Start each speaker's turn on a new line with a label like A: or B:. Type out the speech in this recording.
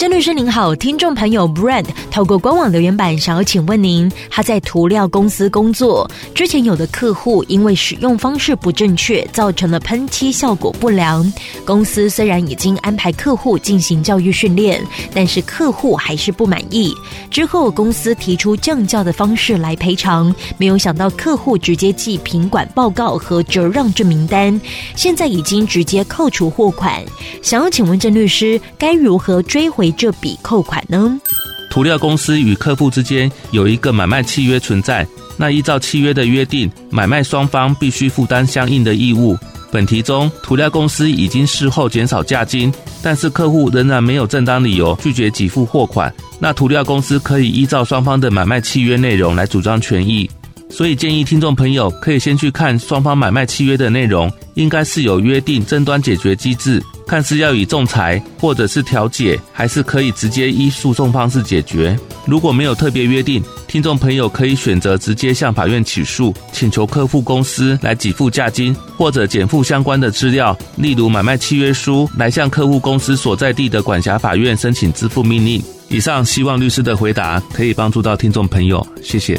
A: 郑律师您好，听众朋友 Brad 透过官网留言板想要请问您，他在涂料公司工作，之前有的客户因为使用方式不正确，造成了喷漆效果不良。公司虽然已经安排客户进行教育训练，但是客户还是不满意。之后公司提出降价的方式来赔偿，没有想到客户直接寄品管报告和折让证明单，现在已经直接扣除货款。想要请问郑律师，该如何追回？这笔扣款呢？
B: 涂料公司与客户之间有一个买卖契约存在，那依照契约的约定，买卖双方必须负担相应的义务。本题中，涂料公司已经事后减少价金，但是客户仍然没有正当理由拒绝给付货款，那涂料公司可以依照双方的买卖契约内容来主张权益。所以建议听众朋友可以先去看双方买卖契约的内容，应该是有约定争端解决机制，看是要以仲裁或者是调解，还是可以直接依诉讼方式解决。如果没有特别约定，听众朋友可以选择直接向法院起诉，请求客户公司来给付价金，或者减负相关的资料，例如买卖契约书，来向客户公司所在地的管辖法院申请支付命令。以上希望律师的回答可以帮助到听众朋友，谢谢。